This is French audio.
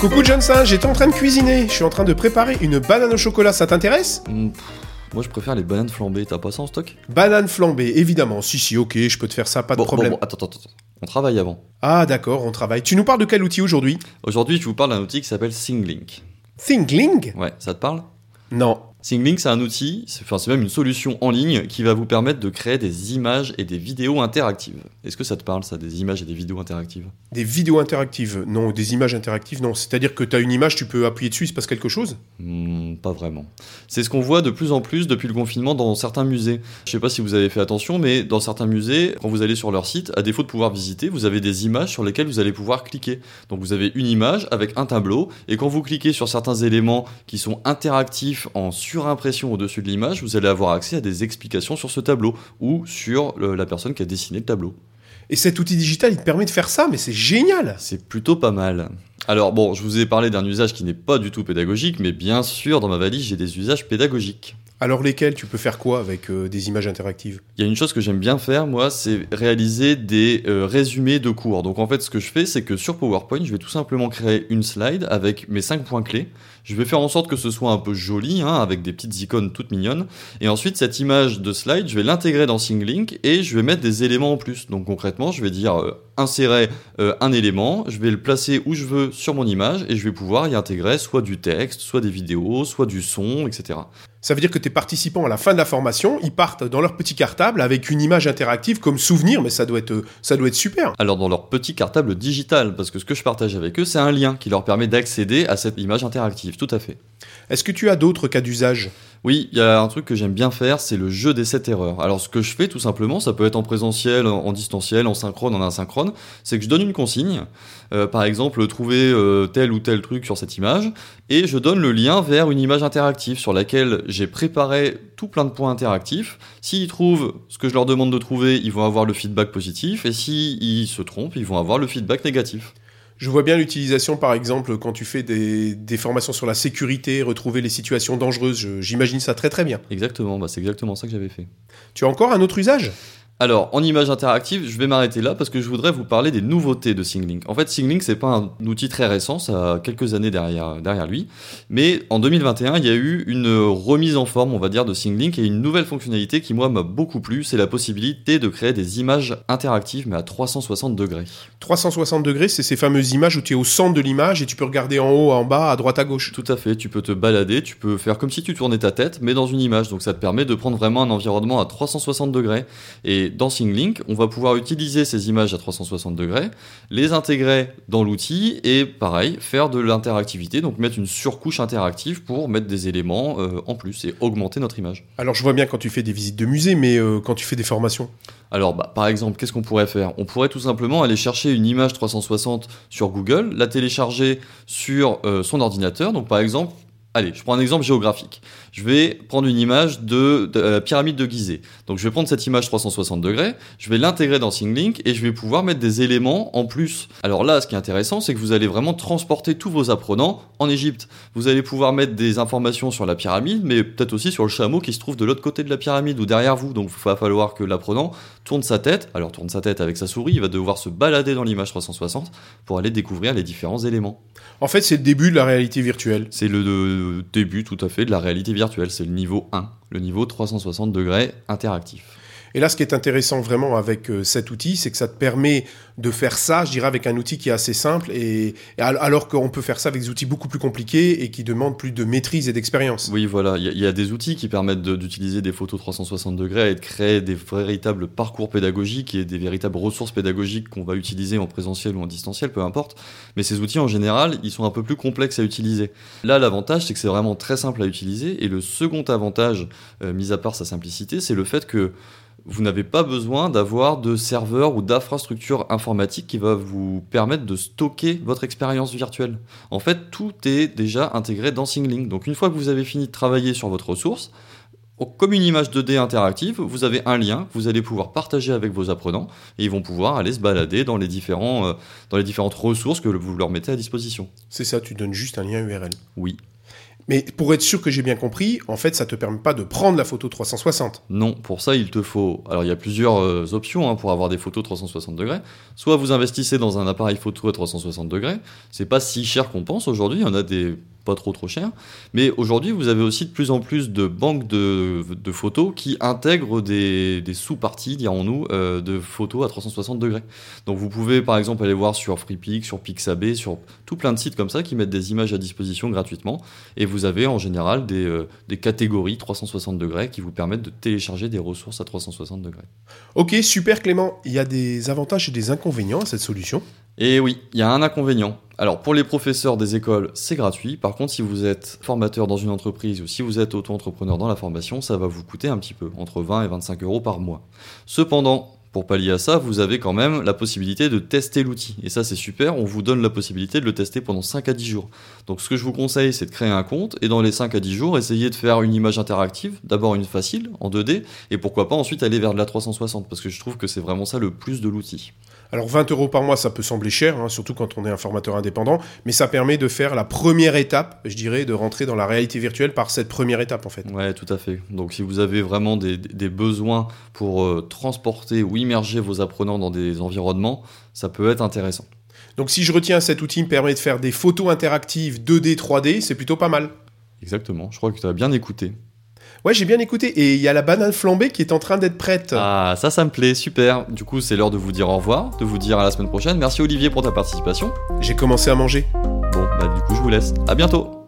Coucou Johnson, j'étais en train de cuisiner. Je suis en train de préparer une banane au chocolat, ça t'intéresse? Hmm, moi je préfère les bananes flambées, t'as pas ça en stock? Banane flambée, évidemment. Si, si, ok, je peux te faire ça, pas de bon, problème. bon, bon, attends, attends, attends. On travaille avant. Ah, d'accord, on travaille. Tu nous parles de quel outil aujourd'hui? Aujourd'hui, je vous parle d'un outil qui s'appelle Singlink. Thingling Ouais, ça te parle? Non. Singlink, c'est un outil, c'est enfin, c'est même une solution en ligne qui va vous permettre de créer des images et des vidéos interactives. Est-ce que ça te parle, ça, des images et des vidéos interactives? Des vidéos interactives? Non, des images interactives Non. C'est-à-dire que tu as une image, tu peux appuyer dessus, il se passe quelque chose? Hmm, Pas vraiment. C'est ce qu'on voit de plus en plus depuis le confinement dans certains musées. Je sais pas si vous avez fait attention, mais dans certains musées, quand vous allez sur leur site, à défaut de pouvoir visiter, vous avez des images sur lesquelles vous allez pouvoir cliquer. Donc vous avez une image avec un tableau, et quand vous cliquez sur certains éléments qui sont interactifs en surimpression au-dessus de l'image, vous allez avoir accès à des explications sur ce tableau ou sur le- la personne qui a dessiné le tableau. Et cet outil digital, il te permet de faire ça, mais c'est génial C'est plutôt pas mal. Alors bon, je vous ai parlé d'un usage qui n'est pas du tout pédagogique, mais bien sûr, dans ma valise, j'ai des usages pédagogiques. Alors lesquels? Tu peux faire quoi avec euh, des images interactives? Il y a une chose que j'aime bien faire, moi, c'est réaliser des euh, résumés de cours. Donc en fait, ce que je fais, c'est que sur PowerPoint, je vais tout simplement créer une slide avec mes cinq points clés. Je vais faire en sorte que ce soit un peu joli, hein, avec des petites icônes toutes mignonnes. Et ensuite, cette image de slide, je vais l'intégrer dans Singlink et je vais mettre des éléments en plus. Donc concrètement, je vais dire euh, insérer un élément, je vais le placer où je veux sur mon image et je vais pouvoir y intégrer soit du texte, soit des vidéos, soit du son, etc. Ça veut dire que tes participants, à la fin de la formation, ils partent dans leur petit cartable avec une image interactive comme souvenir, mais ça doit être, ça doit être super. Alors dans leur petit cartable digital, parce que ce que je partage avec eux, c'est un lien qui leur permet d'accéder à cette image interactive, tout à fait. Est-ce que tu as d'autres cas d'usage? Oui, il y a un truc que j'aime bien faire, c'est le jeu des 7 erreurs. Alors ce que je fais tout simplement, ça peut être en présentiel, en en distanciel, en synchrone, en asynchrone, c'est que je donne une consigne, euh, par exemple trouver euh, tel ou tel truc sur cette image, et je donne le lien vers une image interactive sur laquelle j'ai préparé tout plein de points interactifs. S'ils trouvent ce que je leur demande de trouver, ils vont avoir le feedback positif, et s'ils se trompent, ils vont avoir le feedback négatif. Je vois bien l'utilisation, par exemple, quand tu fais des, des formations sur la sécurité, retrouver les situations dangereuses. J'imagine ça très très bien. Exactement, bah c'est exactement ça que j'avais fait. Tu as encore un autre usage? Alors, en image interactive, je vais m'arrêter là parce que je voudrais vous parler des nouveautés de Singlink. En fait, Singlink, c'est pas un outil très récent, ça a quelques années derrière, derrière lui. Mais en 2021, il y a eu une remise en forme, on va dire, de Singlink et une nouvelle fonctionnalité qui, moi, m'a beaucoup plu, c'est la possibilité de créer des images interactives, mais à 360 degrés. 360 degrés, c'est ces fameuses images où tu es au centre de l'image et tu peux regarder en haut, en bas, à droite, à gauche. Tout à fait, tu peux te balader, tu peux faire comme si tu tournais ta tête, mais dans une image. Donc ça te permet de prendre vraiment un environnement à 360 degrés. Et dans Singlink, on va pouvoir utiliser ces images à 360 degrés, les intégrer dans l'outil et pareil, faire de l'interactivité, donc mettre une surcouche interactive pour mettre des éléments euh, en plus et augmenter notre image. Alors je vois bien quand tu fais des visites de musée, mais euh, quand tu fais des formations. Alors, bah, par exemple, qu'est-ce qu'on pourrait faire? On pourrait tout simplement aller chercher une image 360 sur Google, la télécharger sur euh, son ordinateur. Donc, par exemple, allez, je prends un exemple géographique. Je vais prendre une image de, de la pyramide de Gizeh. Donc, je vais prendre cette image 360 degrés, je vais l'intégrer dans Singlink et je vais pouvoir mettre des éléments en plus. Alors là, ce qui est intéressant, c'est que vous allez vraiment transporter tous vos apprenants en Égypte. Vous allez pouvoir mettre des informations sur la pyramide, mais peut-être aussi sur le chameau qui se trouve de l'autre côté de la pyramide ou derrière vous. Donc, il va falloir que l'apprenant tourne sa tête, alors tourne sa tête avec sa souris, il va devoir se balader dans l'image 360 pour aller découvrir les différents éléments. En fait, c'est le début de la réalité virtuelle. C'est le, le début tout à fait de la réalité virtuelle, c'est le niveau 1, le niveau 360 degrés interactif. Et là, ce qui est intéressant vraiment avec euh, cet outil, c'est que ça te permet de faire ça, je dirais, avec un outil qui est assez simple, et, et al- alors qu'on peut faire ça avec des outils beaucoup plus compliqués et qui demandent plus de maîtrise et d'expérience. Oui, voilà, il y, a- des outils qui permettent d'utiliser des photos 360 degrés et de créer des véritables parcours pédagogiques et des véritables ressources pédagogiques qu'on va utiliser en présentiel ou en distanciel, peu importe. Mais ces outils, en général, ils sont un peu plus complexes à utiliser. Là, l'avantage, c'est que c'est vraiment très simple à utiliser. Et le second avantage, euh, mis à part sa simplicité, c'est le fait que vous n'avez pas besoin d'avoir de serveur ou d'infrastructure informatique qui va vous permettre de stocker votre expérience virtuelle. En fait, tout est déjà intégré dans Singlink. Donc une fois que vous avez fini de travailler sur votre ressource, comme une image 2D interactive, vous avez un lien que vous allez pouvoir partager avec vos apprenants et ils vont pouvoir aller se balader dans les, différents, euh, dans les différentes ressources que vous leur mettez à disposition. C'est ça, tu donnes juste un lien URL. Oui. Mais pour être sûr que j'ai bien compris, en fait, ça te permet pas de prendre la photo 360. Non, pour ça, il te faut. Alors, il y a plusieurs euh, options hein, pour avoir des photos 360 degrés. Soit vous investissez dans un appareil photo à 360 degrés. C'est pas si cher qu'on pense aujourd'hui. Il y en a des pas trop trop cher. Mais aujourd'hui, vous avez aussi de plus en plus de banques de, photos qui intègrent des, des sous-parties, dirons-nous, euh, de photos à 360 degrés. Donc vous pouvez par exemple aller voir sur FreePic, sur Pixabay, sur tout plein de sites comme ça qui mettent des images à disposition gratuitement. Et vous avez en général des, euh, des catégories 360 degrés qui vous permettent de télécharger des ressources à 360 degrés. Ok, super Clément. Il y a des avantages et des inconvénients à cette solution et oui, il y a un inconvénient. Alors pour les professeurs des écoles, c'est gratuit. Par contre, si vous êtes formateur dans une entreprise ou si vous êtes auto-entrepreneur dans la formation, ça va vous coûter un petit peu, entre 20 et 25 euros par mois. Cependant, pour pallier à ça, vous avez quand même la possibilité de tester l'outil. Et ça, c'est super. On vous donne la possibilité de le tester pendant 5 à 10 jours. Donc, ce que je vous conseille, c'est de créer un compte et dans les 5 à 10 jours, essayer de faire une image interactive. D'abord une facile, en 2D, et pourquoi pas ensuite aller vers de la 360, parce que je trouve que c'est vraiment ça le plus de l'outil. Alors 20 euros par mois, ça peut sembler cher, hein, surtout quand on est un formateur indépendant, mais ça permet de faire la première étape, je dirais, de rentrer dans la réalité virtuelle par cette première étape en fait. Ouais, tout à fait. Donc si vous avez vraiment des, besoins pour euh, transporter ou immerger vos apprenants dans des environnements, ça peut être intéressant. Donc si je retiens cet outil me permet de faire des photos interactives 2D, 3D, c'est plutôt pas mal. Exactement, je crois que tu as bien écouté. Ouais, j'ai bien écouté. Et il y a la banane flambée qui est en train d'être prête. Ah, ça, ça me plaît, super. Du coup, c'est l'heure de vous dire au revoir, de vous dire à la semaine prochaine. Merci Olivier pour ta participation. J'ai commencé à manger. Bon, bah du coup, je vous laisse. À bientôt.